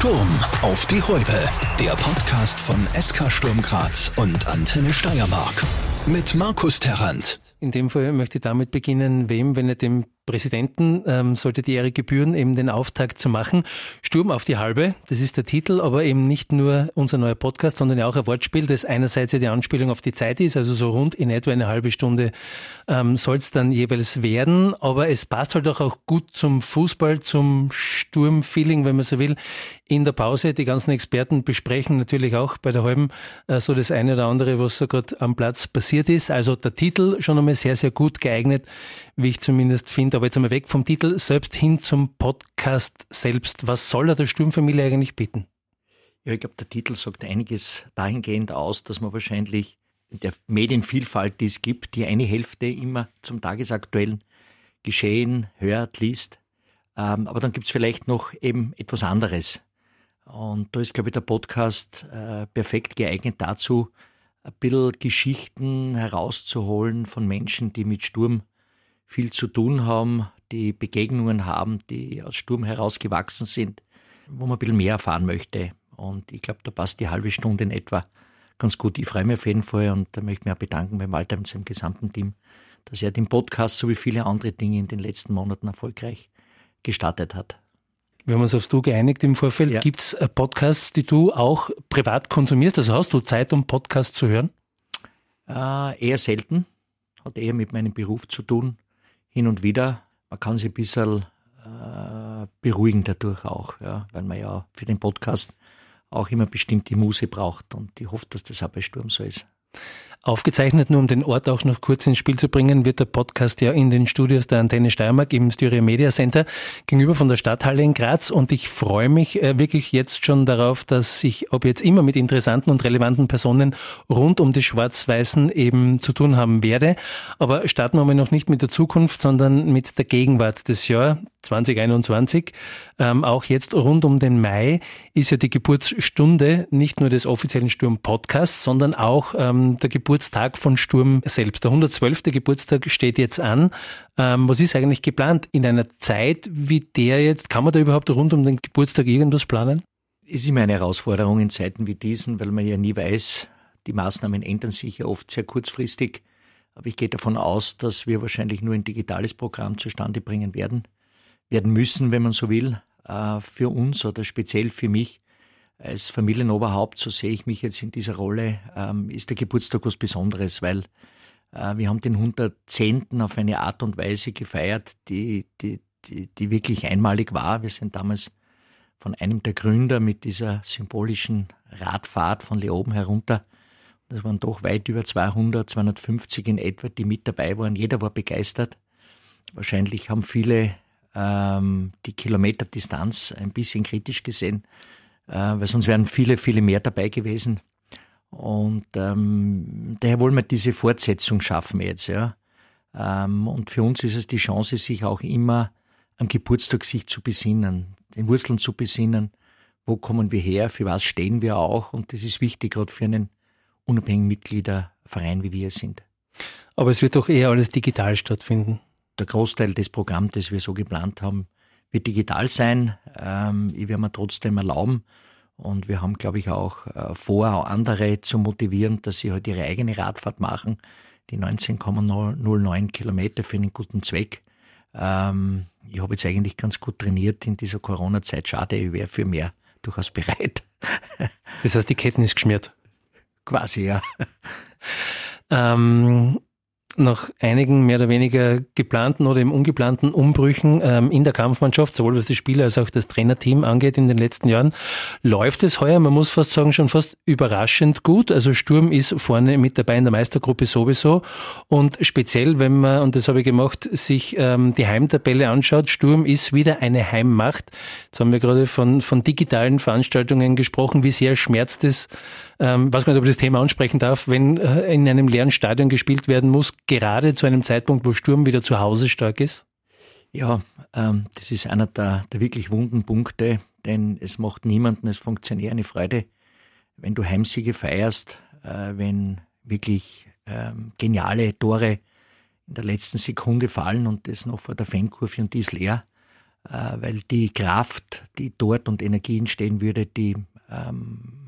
Sturm auf die Häupe. Der Podcast von SK Sturm Graz und Antenne Steiermark. Mit Markus Terrant. In dem Fall möchte ich damit beginnen, wem, wenn nicht dem Präsidenten, ähm, sollte die Ehre gebühren, eben den Auftakt zu machen. Sturm auf die Halbe, das ist der Titel, aber eben nicht nur unser neuer Podcast, sondern ja auch ein Wortspiel, das einerseits ja die Anspielung auf die Zeit ist, also so rund in etwa eine halbe Stunde ähm, soll es dann jeweils werden, aber es passt halt auch, gut zum Fußball, zum Sturmfeeling, wenn man so will. In der Pause, die ganzen Experten besprechen natürlich auch bei der halben äh, so das eine oder andere, was so gerade am Platz passiert ist. Also der Titel schon einmal sehr, sehr gut geeignet, wie ich zumindest finde aber jetzt einmal weg vom Titel, selbst hin zum Podcast selbst. Was soll er der Sturmfamilie eigentlich bieten? Ja, ich glaube, der Titel sagt einiges dahingehend aus, dass man wahrscheinlich in der Medienvielfalt, die es gibt, die eine Hälfte immer zum tagesaktuellen Geschehen hört, liest. Ähm, aber dann gibt es vielleicht noch eben etwas anderes. Und da ist, glaube ich, der Podcast äh, perfekt geeignet dazu, ein bisschen Geschichten herauszuholen von Menschen, die mit Sturm viel zu tun haben, die Begegnungen haben, die aus Sturm herausgewachsen sind, wo man ein bisschen mehr erfahren möchte. Und ich glaube, da passt die halbe Stunde in etwa ganz gut. Ich freue mich auf jeden Fall und da möchte ich mich auch bedanken beim Walter und seinem gesamten Team, dass er den Podcast sowie viele andere Dinge in den letzten Monaten erfolgreich gestartet hat. Wir haben uns aufs Du geeinigt im Vorfeld. Ja. Gibt es äh, Podcasts, die du auch privat konsumierst? Also hast du Zeit, um Podcasts zu hören? Äh, eher selten. Hat eher mit meinem Beruf zu tun hin und wieder. Man kann sich ein bisschen äh, beruhigen dadurch auch, ja, weil man ja für den Podcast auch immer bestimmt die Muse braucht und ich hoffe, dass das auch bei Sturm so ist. Aufgezeichnet, nur um den Ort auch noch kurz ins Spiel zu bringen, wird der Podcast ja in den Studios der Antenne Steiermark im Styria Media Center gegenüber von der Stadthalle in Graz und ich freue mich äh, wirklich jetzt schon darauf, dass ich, ob jetzt immer mit interessanten und relevanten Personen rund um die Schwarz-Weißen eben zu tun haben werde. Aber starten wir mal noch nicht mit der Zukunft, sondern mit der Gegenwart des Jahr 2021. Ähm, auch jetzt rund um den Mai ist ja die Geburtsstunde nicht nur des offiziellen Sturm-Podcasts, sondern auch ähm, der Geburtstag von Sturm selbst. Der 112. Geburtstag steht jetzt an. Ähm, was ist eigentlich geplant in einer Zeit wie der jetzt? Kann man da überhaupt rund um den Geburtstag irgendwas planen? Ist immer eine Herausforderung in Zeiten wie diesen, weil man ja nie weiß, die Maßnahmen ändern sich ja oft sehr kurzfristig. Aber ich gehe davon aus, dass wir wahrscheinlich nur ein digitales Programm zustande bringen werden werden müssen, wenn man so will, äh, für uns oder speziell für mich als Familienoberhaupt, so sehe ich mich jetzt in dieser Rolle, ähm, ist der Geburtstag was Besonderes, weil äh, wir haben den 110. auf eine Art und Weise gefeiert, die, die, die, die wirklich einmalig war. Wir sind damals von einem der Gründer mit dieser symbolischen Radfahrt von Leoben herunter. Das waren doch weit über 200, 250 in etwa, die mit dabei waren. Jeder war begeistert. Wahrscheinlich haben viele ähm, die Kilometerdistanz ein bisschen kritisch gesehen, weil sonst wären viele, viele mehr dabei gewesen. Und ähm, daher wollen wir diese Fortsetzung schaffen jetzt, ja. Ähm, und für uns ist es die Chance, sich auch immer am Geburtstag sich zu besinnen, den Wurzeln zu besinnen. Wo kommen wir her? Für was stehen wir auch? Und das ist wichtig, gerade für einen unabhängigen Mitgliederverein, wie wir es sind. Aber es wird doch eher alles digital stattfinden der Großteil des Programms, das wir so geplant haben, wird digital sein. Ähm, ich werde mir trotzdem erlauben. Und wir haben, glaube ich, auch äh, vor, auch andere zu motivieren, dass sie halt ihre eigene Radfahrt machen. Die 19,09 Kilometer für einen guten Zweck. Ähm, ich habe jetzt eigentlich ganz gut trainiert in dieser Corona-Zeit. Schade, ich wäre für mehr durchaus bereit. Das heißt, die Ketten ist geschmiert. Quasi, ja. Ähm, nach einigen mehr oder weniger geplanten oder eben ungeplanten Umbrüchen ähm, in der Kampfmannschaft, sowohl was die Spieler als auch das Trainerteam angeht in den letzten Jahren, läuft es heuer, man muss fast sagen, schon fast überraschend gut. Also Sturm ist vorne mit dabei in der Meistergruppe sowieso. Und speziell, wenn man, und das habe ich gemacht, sich ähm, die Heimtabelle anschaut, Sturm ist wieder eine Heimmacht. Jetzt haben wir gerade von, von digitalen Veranstaltungen gesprochen. Wie sehr schmerzt es, ähm, was man über das Thema ansprechen darf, wenn äh, in einem leeren Stadion gespielt werden muss, gerade zu einem Zeitpunkt, wo Sturm wieder zu Hause stark ist? Ja, ähm, das ist einer der, der wirklich wunden Punkte, denn es macht niemanden als Funktionär eine Freude, wenn du Heimsiege feierst, äh, wenn wirklich ähm, geniale Tore in der letzten Sekunde fallen und das noch vor der Fankurve und die ist leer. äh, weil die Kraft, die dort und Energie entstehen würde, die ähm,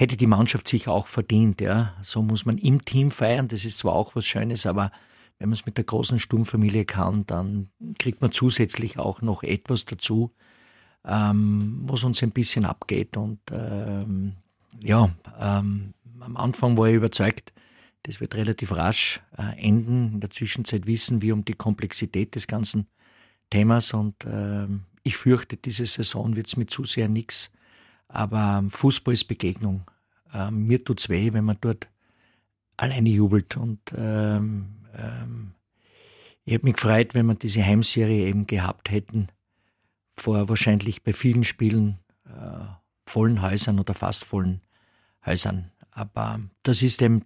hätte die Mannschaft sich auch verdient. Ja. So muss man im Team feiern, das ist zwar auch was Schönes, aber wenn man es mit der großen Sturmfamilie kann, dann kriegt man zusätzlich auch noch etwas dazu, ähm, was uns ein bisschen abgeht. Und ähm, ja, ähm, am Anfang war ich überzeugt, das wird relativ rasch äh, enden. In der Zwischenzeit wissen wir um die Komplexität des ganzen Themas und äh, ich fürchte, diese Saison wird es mit zu sehr nichts. Aber Fußball ist Begegnung. Äh, mir tut's weh, wenn man dort alleine jubelt. Und ähm, ähm, ich habe mich gefreut, wenn wir diese Heimserie eben gehabt hätten, vor wahrscheinlich bei vielen Spielen äh, vollen Häusern oder fast vollen Häusern. Aber das ist eben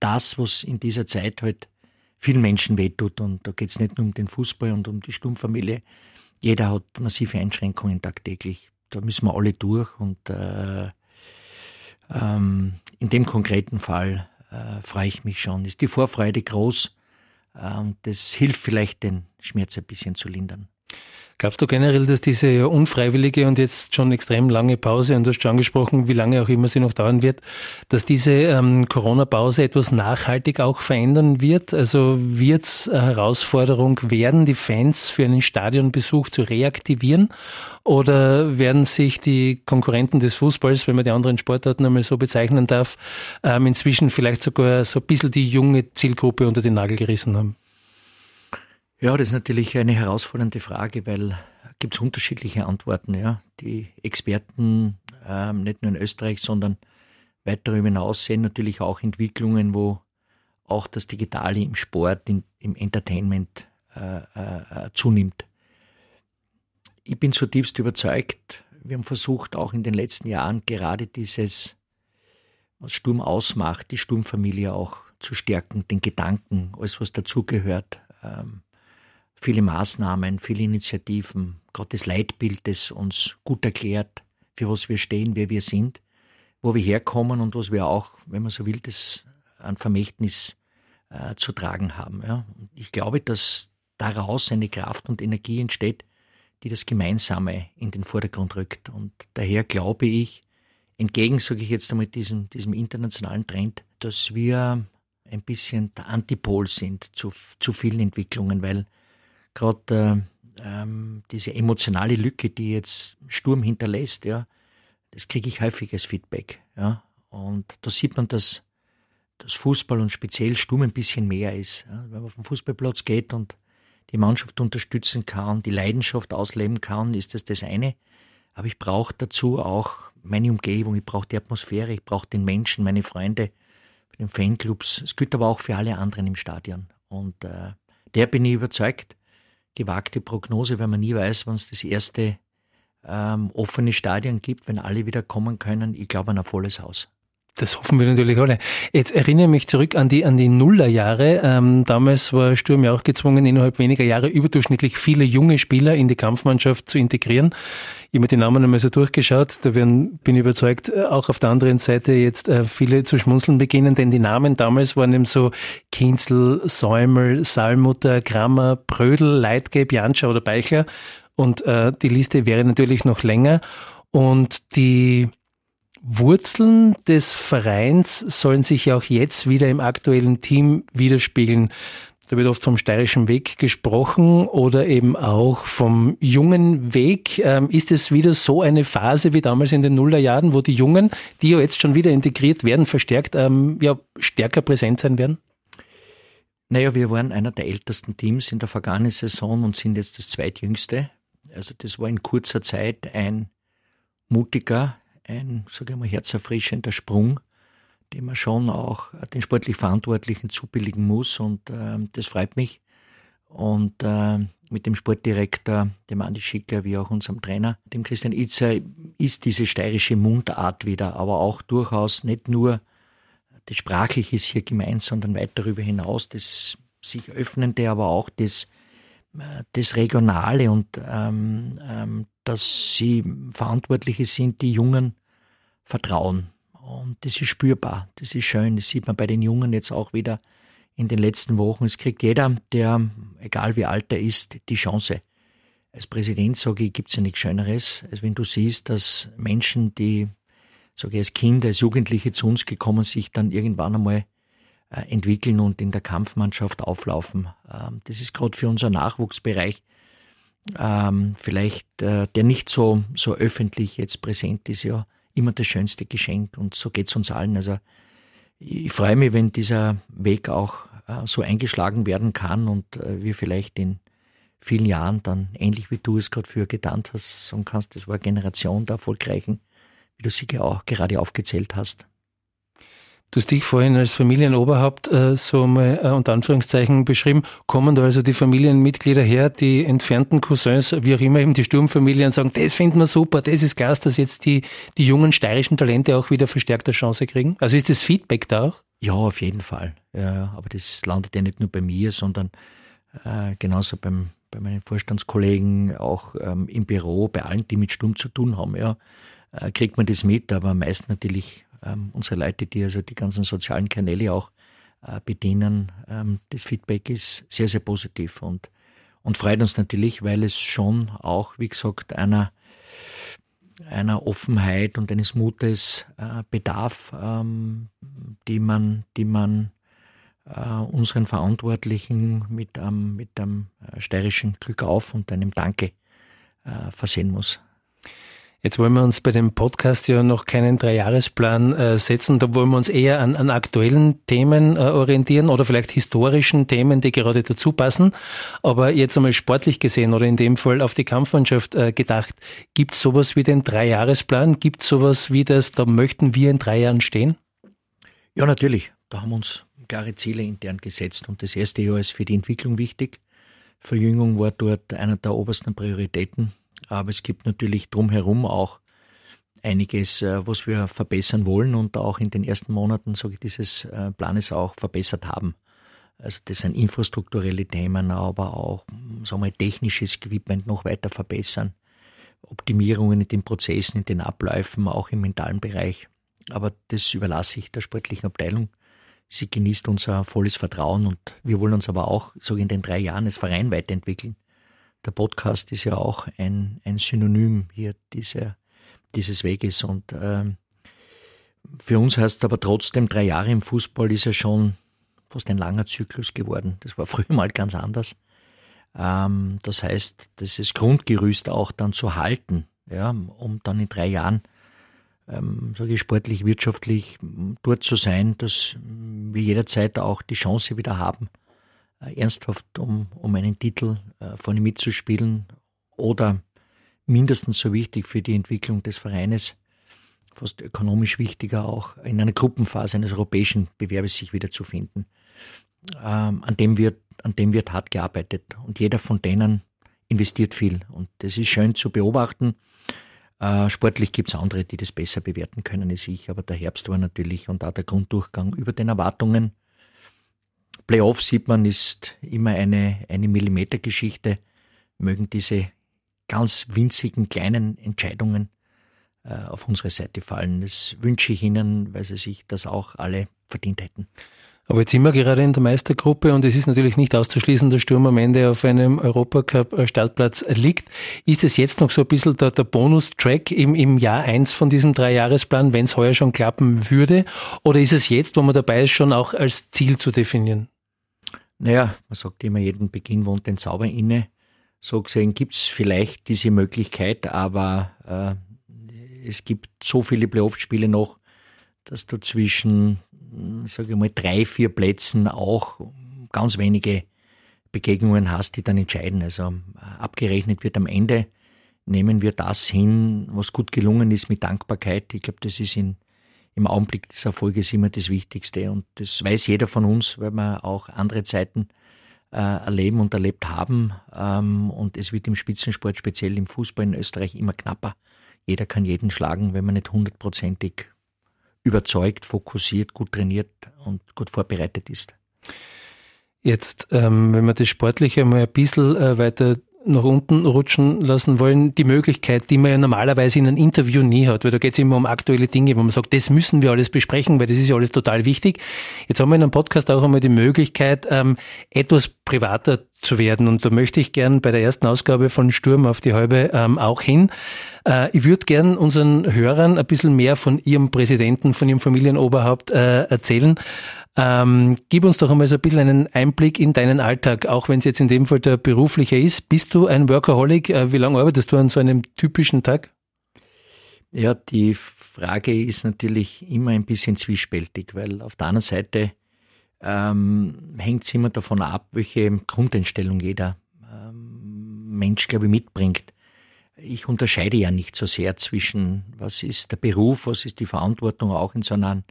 das, was in dieser Zeit halt vielen Menschen wehtut. Und da geht es nicht nur um den Fußball und um die Sturmfamilie. Jeder hat massive Einschränkungen tagtäglich. Da müssen wir alle durch. Und äh, ähm, in dem konkreten Fall äh, freue ich mich schon. Ist die Vorfreude groß äh, und das hilft vielleicht, den Schmerz ein bisschen zu lindern. Glaubst du generell, dass diese unfreiwillige und jetzt schon extrem lange Pause, und du hast schon angesprochen, wie lange auch immer sie noch dauern wird, dass diese ähm, Corona-Pause etwas nachhaltig auch verändern wird? Also wird es eine Herausforderung werden, die Fans für einen Stadionbesuch zu reaktivieren? Oder werden sich die Konkurrenten des Fußballs, wenn man die anderen Sportarten einmal so bezeichnen darf, ähm, inzwischen vielleicht sogar so ein bisschen die junge Zielgruppe unter den Nagel gerissen haben? Ja, das ist natürlich eine herausfordernde Frage, weil gibt es unterschiedliche Antworten. Ja. Die Experten, ähm, nicht nur in Österreich, sondern weit darüber hinaus sehen natürlich auch Entwicklungen, wo auch das Digitale im Sport, in, im Entertainment äh, äh, zunimmt. Ich bin zutiefst überzeugt, wir haben versucht, auch in den letzten Jahren gerade dieses, was Sturm ausmacht, die Sturmfamilie auch zu stärken, den Gedanken, alles was dazugehört. Ähm, viele Maßnahmen, viele Initiativen, das Leitbild, das uns gut erklärt, für was wir stehen, wer wir sind, wo wir herkommen und was wir auch, wenn man so will, das an Vermächtnis äh, zu tragen haben. Ja. Ich glaube, dass daraus eine Kraft und Energie entsteht, die das Gemeinsame in den Vordergrund rückt. Und daher glaube ich, entgegen, sage ich jetzt einmal, diesem, diesem internationalen Trend, dass wir ein bisschen der Antipol sind zu, zu vielen Entwicklungen, weil gerade äh, ähm, diese emotionale Lücke, die jetzt Sturm hinterlässt, ja, das kriege ich häufig als Feedback. Ja. Und da sieht man, dass, dass Fußball und speziell Sturm ein bisschen mehr ist. Ja. Wenn man auf den Fußballplatz geht und die Mannschaft unterstützen kann, die Leidenschaft ausleben kann, ist das das eine. Aber ich brauche dazu auch meine Umgebung, ich brauche die Atmosphäre, ich brauche den Menschen, meine Freunde, den Fanclubs. Es gilt aber auch für alle anderen im Stadion. Und äh, der bin ich überzeugt, gewagte Prognose, weil man nie weiß, wann es das erste ähm, offene Stadion gibt, wenn alle wieder kommen können. Ich glaube an ein volles Haus. Das hoffen wir natürlich alle. Jetzt erinnere ich mich zurück an die, an die Nullerjahre. Ähm, damals war Sturm ja auch gezwungen, innerhalb weniger Jahre überdurchschnittlich viele junge Spieler in die Kampfmannschaft zu integrieren. Ich habe mir die Namen einmal so durchgeschaut. Da werden, bin ich überzeugt, auch auf der anderen Seite jetzt äh, viele zu schmunzeln beginnen, denn die Namen damals waren eben so Kinzel, Säumel, Salmutter, Grammer, Brödel, Leitge, Janscher oder Beichler. Und äh, die Liste wäre natürlich noch länger. Und die Wurzeln des Vereins sollen sich ja auch jetzt wieder im aktuellen Team widerspiegeln. Da wird oft vom steirischen Weg gesprochen oder eben auch vom jungen Weg. Ähm, ist es wieder so eine Phase wie damals in den Nullerjahren, wo die Jungen, die ja jetzt schon wieder integriert werden, verstärkt, ähm, ja, stärker präsent sein werden? Naja, wir waren einer der ältesten Teams in der vergangenen Saison und sind jetzt das zweitjüngste. Also das war in kurzer Zeit ein mutiger, ein, sage ich mal, herzerfrischender Sprung, den man schon auch den sportlich Verantwortlichen zubilligen muss und äh, das freut mich. Und äh, mit dem Sportdirektor, dem Andi Schicker, wie auch unserem Trainer, dem Christian Itzer, ist diese steirische Mundart wieder, aber auch durchaus nicht nur das Sprachliche ist hier gemeint, sondern weit darüber hinaus das sich öffnende, aber auch das, äh, das Regionale und ähm, ähm, dass sie Verantwortliche sind, die Jungen vertrauen. Und das ist spürbar, das ist schön, das sieht man bei den Jungen jetzt auch wieder in den letzten Wochen. Es kriegt jeder, der, egal wie alt er ist, die Chance. als Präsident sage ich, gibt es ja nichts Schöneres, als wenn du siehst, dass Menschen, die, sage ich, als Kinder, als Jugendliche zu uns gekommen, sich dann irgendwann einmal äh, entwickeln und in der Kampfmannschaft auflaufen. Ähm, das ist gerade für unser Nachwuchsbereich ähm, vielleicht, äh, der nicht so, so öffentlich jetzt präsent ist, ja immer das schönste Geschenk und so geht es uns allen. Also ich freue mich, wenn dieser Weg auch äh, so eingeschlagen werden kann und wir vielleicht in vielen Jahren dann ähnlich wie du es gerade für getan hast, sagen kannst, das war eine Generation der Erfolgreichen, wie du sie auch gerade aufgezählt hast. Du hast dich vorhin als Familienoberhaupt äh, so mal äh, unter Anführungszeichen beschrieben. Kommen da also die Familienmitglieder her, die entfernten Cousins, wie auch immer, eben die Sturmfamilien sagen, das finden wir super, das ist klasse, dass jetzt die, die jungen steirischen Talente auch wieder verstärkte Chance kriegen? Also ist das Feedback da auch? Ja, auf jeden Fall. Ja, aber das landet ja nicht nur bei mir, sondern äh, genauso beim, bei meinen Vorstandskollegen, auch ähm, im Büro, bei allen, die mit Sturm zu tun haben, ja, äh, kriegt man das mit, aber meist natürlich ähm, unsere Leute, die also die ganzen sozialen Kanäle auch äh, bedienen, ähm, das Feedback ist sehr, sehr positiv und, und freut uns natürlich, weil es schon auch, wie gesagt, einer, einer Offenheit und eines Mutes äh, bedarf, ähm, die man, die man äh, unseren Verantwortlichen mit, ähm, mit einem steirischen Glück auf und einem Danke äh, versehen muss. Jetzt wollen wir uns bei dem Podcast ja noch keinen Dreijahresplan äh, setzen. Da wollen wir uns eher an, an aktuellen Themen äh, orientieren oder vielleicht historischen Themen, die gerade dazu passen. Aber jetzt einmal sportlich gesehen oder in dem Fall auf die Kampfmannschaft äh, gedacht, gibt es sowas wie den Dreijahresplan? Gibt es sowas wie das, da möchten wir in drei Jahren stehen? Ja, natürlich. Da haben wir uns klare Ziele intern gesetzt. Und das erste Jahr ist für die Entwicklung wichtig. Verjüngung war dort einer der obersten Prioritäten. Aber es gibt natürlich drumherum auch einiges, äh, was wir verbessern wollen und auch in den ersten Monaten, sage ich, dieses äh, Planes auch verbessert haben. Also das sind infrastrukturelle Themen, aber auch, sagen wir, technisches Equipment noch weiter verbessern. Optimierungen in den Prozessen, in den Abläufen, auch im mentalen Bereich. Aber das überlasse ich der sportlichen Abteilung. Sie genießt unser volles Vertrauen und wir wollen uns aber auch, so in den drei Jahren als Verein weiterentwickeln der Podcast ist ja auch ein, ein Synonym hier dieser, dieses Weges. Und ähm, für uns heißt es aber trotzdem, drei Jahre im Fußball ist ja schon fast ein langer Zyklus geworden. Das war früher mal ganz anders. Ähm, das heißt, das ist Grundgerüst auch dann zu halten, ja, um dann in drei Jahren, ähm, sage ich, sportlich, wirtschaftlich dort zu sein, dass wir jederzeit auch die Chance wieder haben, ernsthaft um, um einen Titel äh, vorne mitzuspielen oder mindestens so wichtig für die Entwicklung des Vereines, fast ökonomisch wichtiger auch, in einer Gruppenphase eines europäischen Bewerbes sich wiederzufinden. Ähm, an, dem wird, an dem wird hart gearbeitet und jeder von denen investiert viel und das ist schön zu beobachten. Äh, sportlich gibt es andere, die das besser bewerten können als ich, aber der Herbst war natürlich und auch der Grunddurchgang über den Erwartungen Playoff sieht man, ist immer eine, eine Millimetergeschichte. Mögen diese ganz winzigen kleinen Entscheidungen äh, auf unsere Seite fallen. Das wünsche ich Ihnen, weil Sie sich das auch alle verdient hätten. Aber jetzt sind wir gerade in der Meistergruppe und es ist natürlich nicht auszuschließen, dass Sturm am Ende auf einem Europacup-Startplatz liegt. Ist es jetzt noch so ein bisschen der, der Bonustrack im, im Jahr eins von diesem Dreijahresplan, wenn es heuer schon klappen würde? Oder ist es jetzt, wo man dabei ist, schon auch als Ziel zu definieren? Naja, man sagt immer, jeden Beginn wohnt den Zauber inne. So gesehen gibt's vielleicht diese Möglichkeit, aber äh, es gibt so viele Playoff-Spiele noch, dass du zwischen, sage ich mal, drei, vier Plätzen auch ganz wenige Begegnungen hast, die dann entscheiden. Also abgerechnet wird am Ende, nehmen wir das hin, was gut gelungen ist mit Dankbarkeit. Ich glaube, das ist in im Augenblick des Erfolges immer das Wichtigste. Und das weiß jeder von uns, weil wir auch andere Zeiten äh, erleben und erlebt haben. Ähm, und es wird im Spitzensport, speziell im Fußball in Österreich, immer knapper. Jeder kann jeden schlagen, wenn man nicht hundertprozentig überzeugt, fokussiert, gut trainiert und gut vorbereitet ist. Jetzt, ähm, wenn wir das Sportliche mal ein bisschen äh, weiter nach unten rutschen lassen wollen, die Möglichkeit, die man ja normalerweise in einem Interview nie hat, weil da geht es immer um aktuelle Dinge, wo man sagt, das müssen wir alles besprechen, weil das ist ja alles total wichtig. Jetzt haben wir in einem Podcast auch einmal die Möglichkeit, ähm, etwas privater zu werden. Und da möchte ich gern bei der ersten Ausgabe von Sturm auf die Halbe ähm, auch hin. Äh, ich würde gern unseren Hörern ein bisschen mehr von Ihrem Präsidenten, von Ihrem Familienoberhaupt äh, erzählen. Ähm, gib uns doch einmal so ein bisschen einen Einblick in deinen Alltag, auch wenn es jetzt in dem Fall der berufliche ist. Bist du ein Workaholic? Äh, wie lange arbeitest du an so einem typischen Tag? Ja, die Frage ist natürlich immer ein bisschen zwiespältig, weil auf der anderen Seite ähm, hängt es immer davon ab, welche Grundeinstellung jeder ähm, Mensch, glaube ich, mitbringt. Ich unterscheide ja nicht so sehr zwischen, was ist der Beruf, was ist die Verantwortung auch in so einem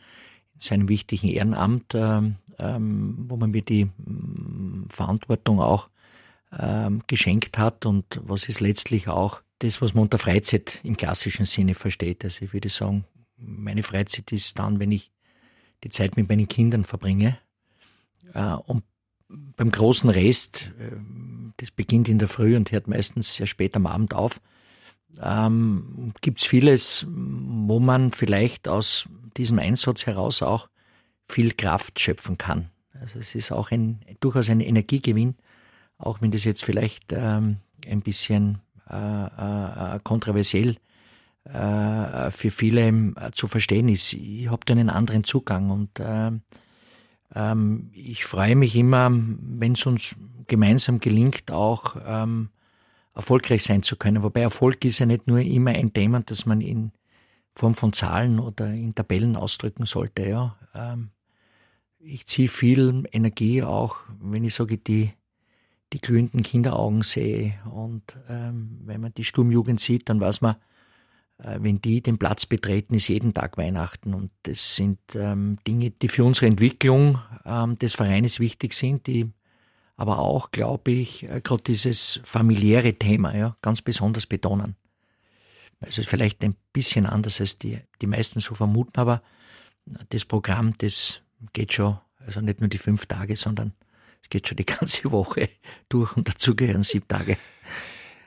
seinem wichtigen Ehrenamt, ähm, ähm, wo man mir die ähm, Verantwortung auch ähm, geschenkt hat und was ist letztlich auch das, was man unter Freizeit im klassischen Sinne versteht. Also ich würde sagen, meine Freizeit ist dann, wenn ich die Zeit mit meinen Kindern verbringe. Äh, und beim großen Rest, äh, das beginnt in der Früh und hört meistens sehr spät am Abend auf, ähm, gibt es vieles, wo man vielleicht aus diesem Einsatz heraus auch viel Kraft schöpfen kann. Also es ist auch ein, durchaus ein Energiegewinn, auch wenn das jetzt vielleicht ähm, ein bisschen äh, äh, kontroversiell äh, für viele äh, zu verstehen ist. Ich habe da einen anderen Zugang und ähm, ich freue mich immer, wenn es uns gemeinsam gelingt, auch ähm, erfolgreich sein zu können. Wobei Erfolg ist ja nicht nur immer ein Thema, das man in Form von Zahlen oder in Tabellen ausdrücken sollte. Ja. Ähm, ich ziehe viel Energie auch, wenn ich sage, die, die glühenden Kinderaugen sehe. Und ähm, wenn man die Sturmjugend sieht, dann weiß man, wenn die den Platz betreten, ist jeden Tag Weihnachten. Und das sind ähm, Dinge, die für unsere Entwicklung ähm, des Vereines wichtig sind, die aber auch, glaube ich, äh, gerade dieses familiäre Thema ja, ganz besonders betonen. Es ist vielleicht ein bisschen anders, als die, die meisten so vermuten, aber das Programm, das geht schon, also nicht nur die fünf Tage, sondern es geht schon die ganze Woche durch und dazu gehören sieben Tage.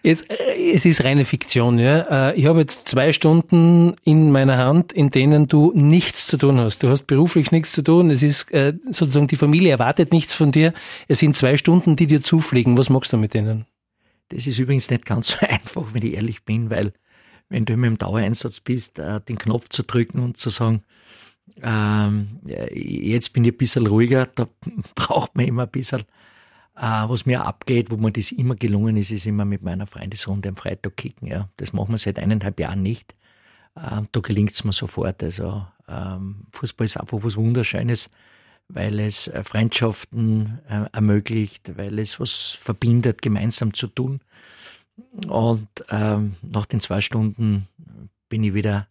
Jetzt, äh, es ist reine Fiktion, ja. Äh, ich habe jetzt zwei Stunden in meiner Hand, in denen du nichts zu tun hast. Du hast beruflich nichts zu tun. Es ist äh, sozusagen die Familie erwartet nichts von dir. Es sind zwei Stunden, die dir zufliegen. Was machst du mit denen? Das ist übrigens nicht ganz so einfach, wenn ich ehrlich bin, weil wenn du immer im Dauereinsatz bist, den Knopf zu drücken und zu sagen, ähm, jetzt bin ich ein bisschen ruhiger, da braucht man immer ein bisschen was mir abgeht, wo mir das immer gelungen ist, ist immer mit meiner Freundesrunde am Freitag kicken. Ja. Das machen wir seit eineinhalb Jahren nicht. Ähm, da gelingt es mir sofort. Also ähm, Fußball ist einfach was Wunderschönes, weil es äh, Freundschaften äh, ermöglicht, weil es was verbindet, gemeinsam zu tun. Und ähm, nach den zwei Stunden bin ich wieder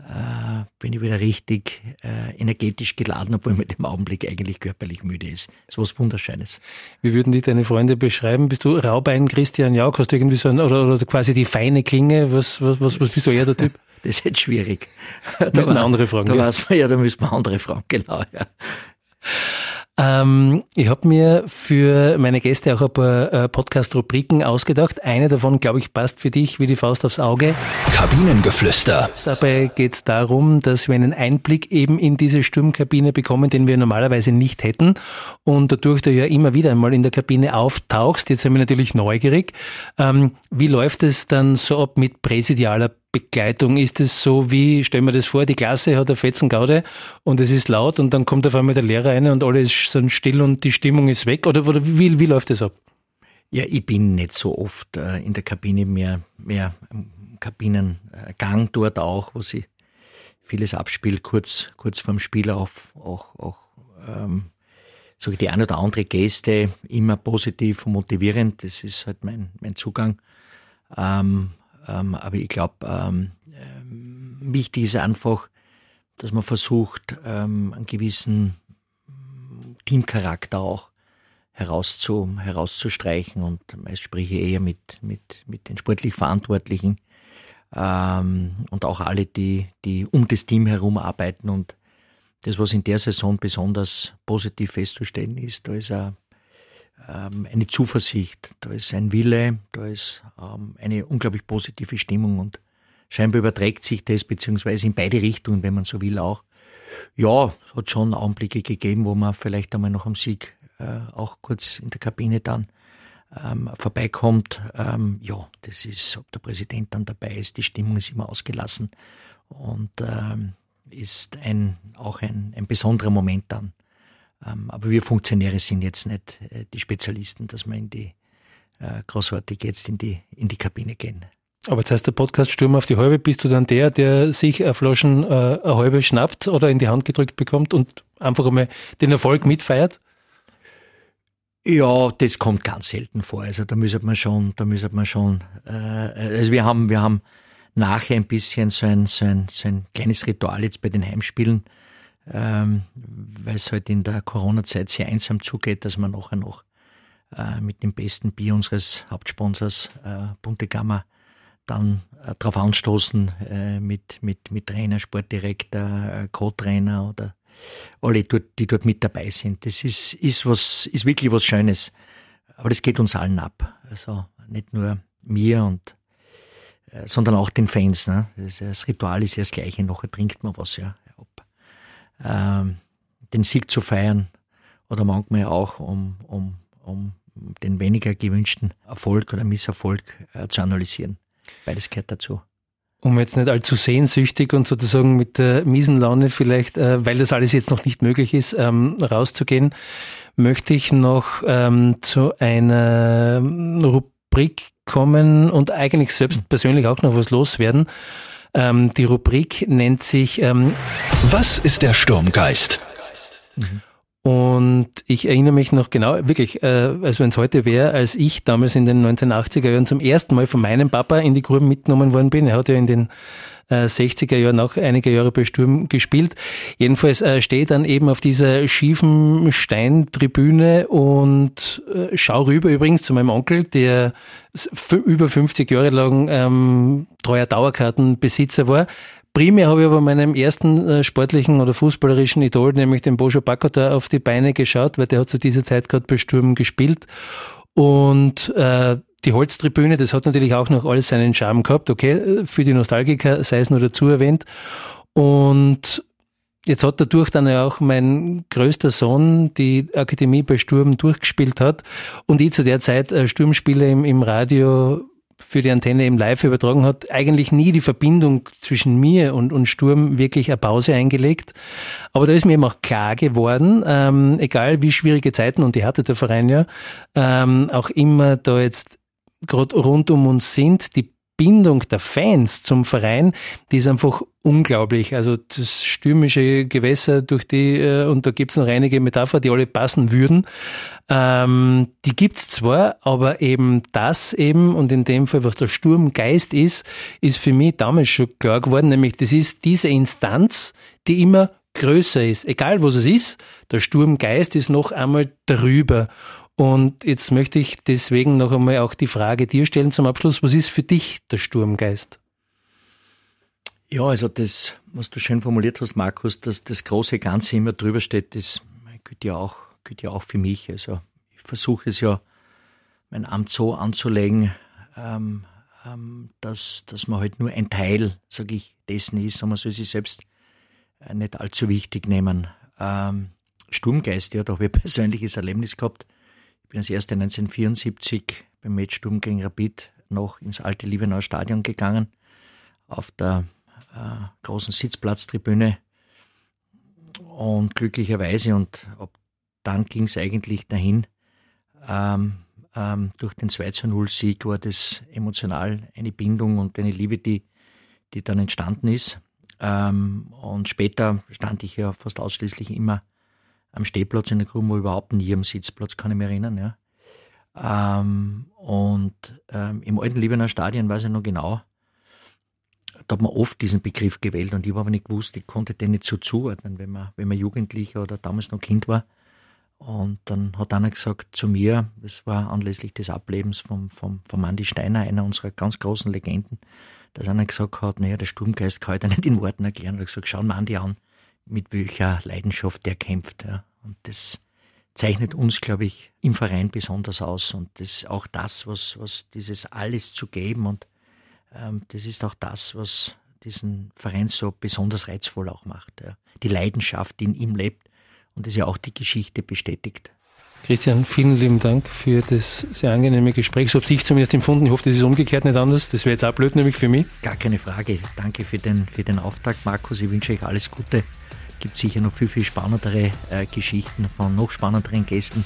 äh, bin ich wieder richtig äh, energetisch geladen, obwohl man im Augenblick eigentlich körperlich müde ist. Das ist was Wunderschönes. Wie würden die deine Freunde beschreiben? Bist du Raubein Christian Jauch? Hast du irgendwie so ein, oder, oder quasi die feine Klinge? Was, was, was, was bist du eher der Typ? Das ist jetzt schwierig. Da müssen wir andere fragen. Da ja. weiß man, ja, da müssen wir andere fragen, genau. Ja. Ähm, ich habe mir für meine Gäste auch ein paar äh, Podcast-Rubriken ausgedacht. Eine davon, glaube ich, passt für dich wie die Faust aufs Auge. Kabinengeflüster. Dabei geht es darum, dass wir einen Einblick eben in diese Sturmkabine bekommen, den wir normalerweise nicht hätten. Und dadurch du ja immer wieder einmal in der Kabine auftauchst, jetzt sind wir natürlich neugierig. Ähm, wie läuft es dann so ab mit präsidialer Begleitung? Ist es so wie, stellen wir das vor, die Klasse hat eine Fetzengaude und es ist laut und dann kommt auf einmal der Lehrer rein und alle sind still und die Stimmung ist weg? Oder, oder wie, wie läuft das ab? Ja, ich bin nicht so oft äh, in der Kabine mehr, mehr im Kabinengang dort auch, wo sie vieles abspielt, kurz, kurz vorm Spiel auch, auch, auch ähm, so die eine oder andere Geste immer positiv und motivierend. Das ist halt mein, mein Zugang. Ähm, ähm, aber ich glaube, ähm, ähm, wichtig ist einfach, dass man versucht, ähm, einen gewissen Teamcharakter auch herauszu, herauszustreichen. Und meist spreche ich eher mit, mit, mit den sportlich Verantwortlichen ähm, und auch alle, die, die um das Team herum arbeiten. Und das, was in der Saison besonders positiv festzustellen ist, da ist ein ähm, eine Zuversicht, da ist ein Wille, da ist ähm, eine unglaublich positive Stimmung und scheinbar überträgt sich das, beziehungsweise in beide Richtungen, wenn man so will, auch. Ja, es hat schon Augenblicke gegeben, wo man vielleicht einmal noch am Sieg äh, auch kurz in der Kabine dann ähm, vorbeikommt. Ähm, ja, das ist, ob der Präsident dann dabei ist, die Stimmung ist immer ausgelassen und ähm, ist ein, auch ein, ein besonderer Moment dann. Ähm, aber wir Funktionäre sind jetzt nicht äh, die Spezialisten, dass wir in die äh, großartig jetzt in die, in die Kabine gehen. Aber jetzt heißt der Podcast Sturm auf die Halbe, bist du dann der, der sich eine Flaschen äh, eine halbe schnappt oder in die Hand gedrückt bekommt und einfach einmal den Erfolg mitfeiert? Ja, das kommt ganz selten vor. Also da müsste man schon, da müsste man schon, äh, also wir haben, wir haben nachher ein bisschen so ein, so ein, so ein kleines Ritual jetzt bei den Heimspielen, ähm, weil es halt in der Corona-Zeit sehr einsam zugeht, dass man nachher noch äh, mit dem besten Bier unseres Hauptsponsors äh, Bunte Gamma dann äh, darauf anstoßen äh, mit, mit, mit Trainer, Sportdirektor, äh, Co-Trainer oder alle, die dort mit dabei sind. Das ist, ist, was, ist wirklich was Schönes. Aber das geht uns allen ab. Also nicht nur mir und äh, sondern auch den Fans. Ne? Das, Ritual ist ja das Gleiche. Nachher trinkt man was, ja. Ähm, den Sieg zu feiern oder manchmal auch um, um, um den weniger gewünschten Erfolg oder Misserfolg äh, zu analysieren. Beides gehört dazu um jetzt nicht allzu sehnsüchtig und sozusagen mit der miesen Laune vielleicht, äh, weil das alles jetzt noch nicht möglich ist, ähm, rauszugehen, möchte ich noch ähm, zu einer Rubrik kommen und eigentlich selbst persönlich auch noch was loswerden. Ähm, die Rubrik nennt sich ähm, Was ist der Sturmgeist? Mhm. Und ich erinnere mich noch genau, wirklich, äh, also wenn es heute wäre, als ich damals in den 1980er Jahren zum ersten Mal von meinem Papa in die Gruben mitgenommen worden bin. Er hat ja in den äh, 60er Jahren auch einige Jahre bei Sturm gespielt. Jedenfalls äh, stehe dann eben auf dieser schiefen Steintribüne und äh, schau rüber übrigens zu meinem Onkel, der über 50 Jahre lang ähm, treuer Dauerkartenbesitzer war, Primär habe ich aber meinem ersten äh, sportlichen oder fußballerischen Idol, nämlich dem Bojo Bakota, auf die Beine geschaut, weil der hat zu dieser Zeit gerade bei Sturm gespielt. Und äh, die Holztribüne, das hat natürlich auch noch alles seinen Charme gehabt. Okay, für die Nostalgiker sei es nur dazu erwähnt. Und jetzt hat dadurch dann ja auch mein größter Sohn die Akademie bei Sturm durchgespielt hat und ich zu der Zeit äh, Sturmspiele im, im Radio für die Antenne eben live übertragen hat, eigentlich nie die Verbindung zwischen mir und, und Sturm wirklich eine Pause eingelegt. Aber da ist mir eben auch klar geworden, ähm, egal wie schwierige Zeiten, und die hatte der Verein ja, ähm, auch immer da jetzt gerade rund um uns sind, die Bindung der Fans zum Verein, die ist einfach unglaublich. Also das stürmische Gewässer durch die, äh, und da gibt's noch einige Metapher, die alle passen würden. Ähm, die gibt's zwar, aber eben das eben, und in dem Fall, was der Sturmgeist ist, ist für mich damals schon klar geworden, nämlich das ist diese Instanz, die immer größer ist. Egal was es ist, der Sturmgeist ist noch einmal darüber. Und jetzt möchte ich deswegen noch einmal auch die Frage dir stellen zum Abschluss. Was ist für dich der Sturmgeist? Ja, also das, was du schön formuliert hast, Markus, dass das große Ganze immer drüber steht, das gilt ja auch, gilt ja auch für mich. Also ich versuche es ja, mein Amt so anzulegen, ähm, ähm, dass, dass man halt nur ein Teil, sage ich, dessen ist und man soll sich selbst äh, nicht allzu wichtig nehmen. Ähm, Sturmgeist, ja, da habe ich ein persönliches Erlebnis gehabt bin als erster 1974 beim Match Sturm gegen Rapid noch ins alte Liebenauer Stadion gegangen, auf der äh, großen Sitzplatztribüne. Und glücklicherweise, und ab dann ging es eigentlich dahin, ähm, ähm, durch den 2 0 Sieg war das emotional eine Bindung und eine Liebe, die, die dann entstanden ist. Ähm, und später stand ich ja fast ausschließlich immer am Stehplatz in der Gruppe, überhaupt nie am Sitzplatz, kann ich mich erinnern. Ja. Ähm, und ähm, im alten Liebener Stadion weiß ich noch genau, da hat man oft diesen Begriff gewählt und ich habe aber nicht gewusst, ich konnte den nicht so zuordnen, wenn man, wenn man Jugendlicher oder damals noch Kind war. Und dann hat einer gesagt zu mir, das war anlässlich des Ablebens vom, vom, vom Andi Steiner, einer unserer ganz großen Legenden, dass einer gesagt hat, naja, der Sturmgeist kann ich da nicht in Worten erklären. Er hat gesagt, schau mal Andi an, mit welcher Leidenschaft der kämpft. Ja. Und das zeichnet uns, glaube ich, im Verein besonders aus. Und das auch das, was, was dieses alles zu geben und ähm, das ist auch das, was diesen Verein so besonders reizvoll auch macht. Ja. Die Leidenschaft, die in ihm lebt und das ja auch die Geschichte bestätigt. Christian, vielen lieben Dank für das sehr angenehme Gespräch. So habe ich zumindest empfunden. Ich hoffe, das ist umgekehrt nicht anders. Das wäre jetzt auch blöd, nämlich für mich. Gar keine Frage. Danke für den, für den Auftrag, Markus. Ich wünsche euch alles Gute. Es gibt sicher noch viel, viel spannendere äh, Geschichten von noch spannenderen Gästen.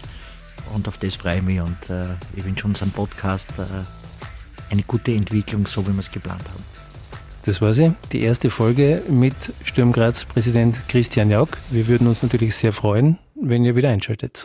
Und auf das freue ich mich. Und äh, ich wünsche unserem Podcast äh, eine gute Entwicklung, so wie wir es geplant haben. Das war sie, die erste Folge mit Sturm Graz Präsident Christian Jauck. Wir würden uns natürlich sehr freuen, wenn ihr wieder einschaltet.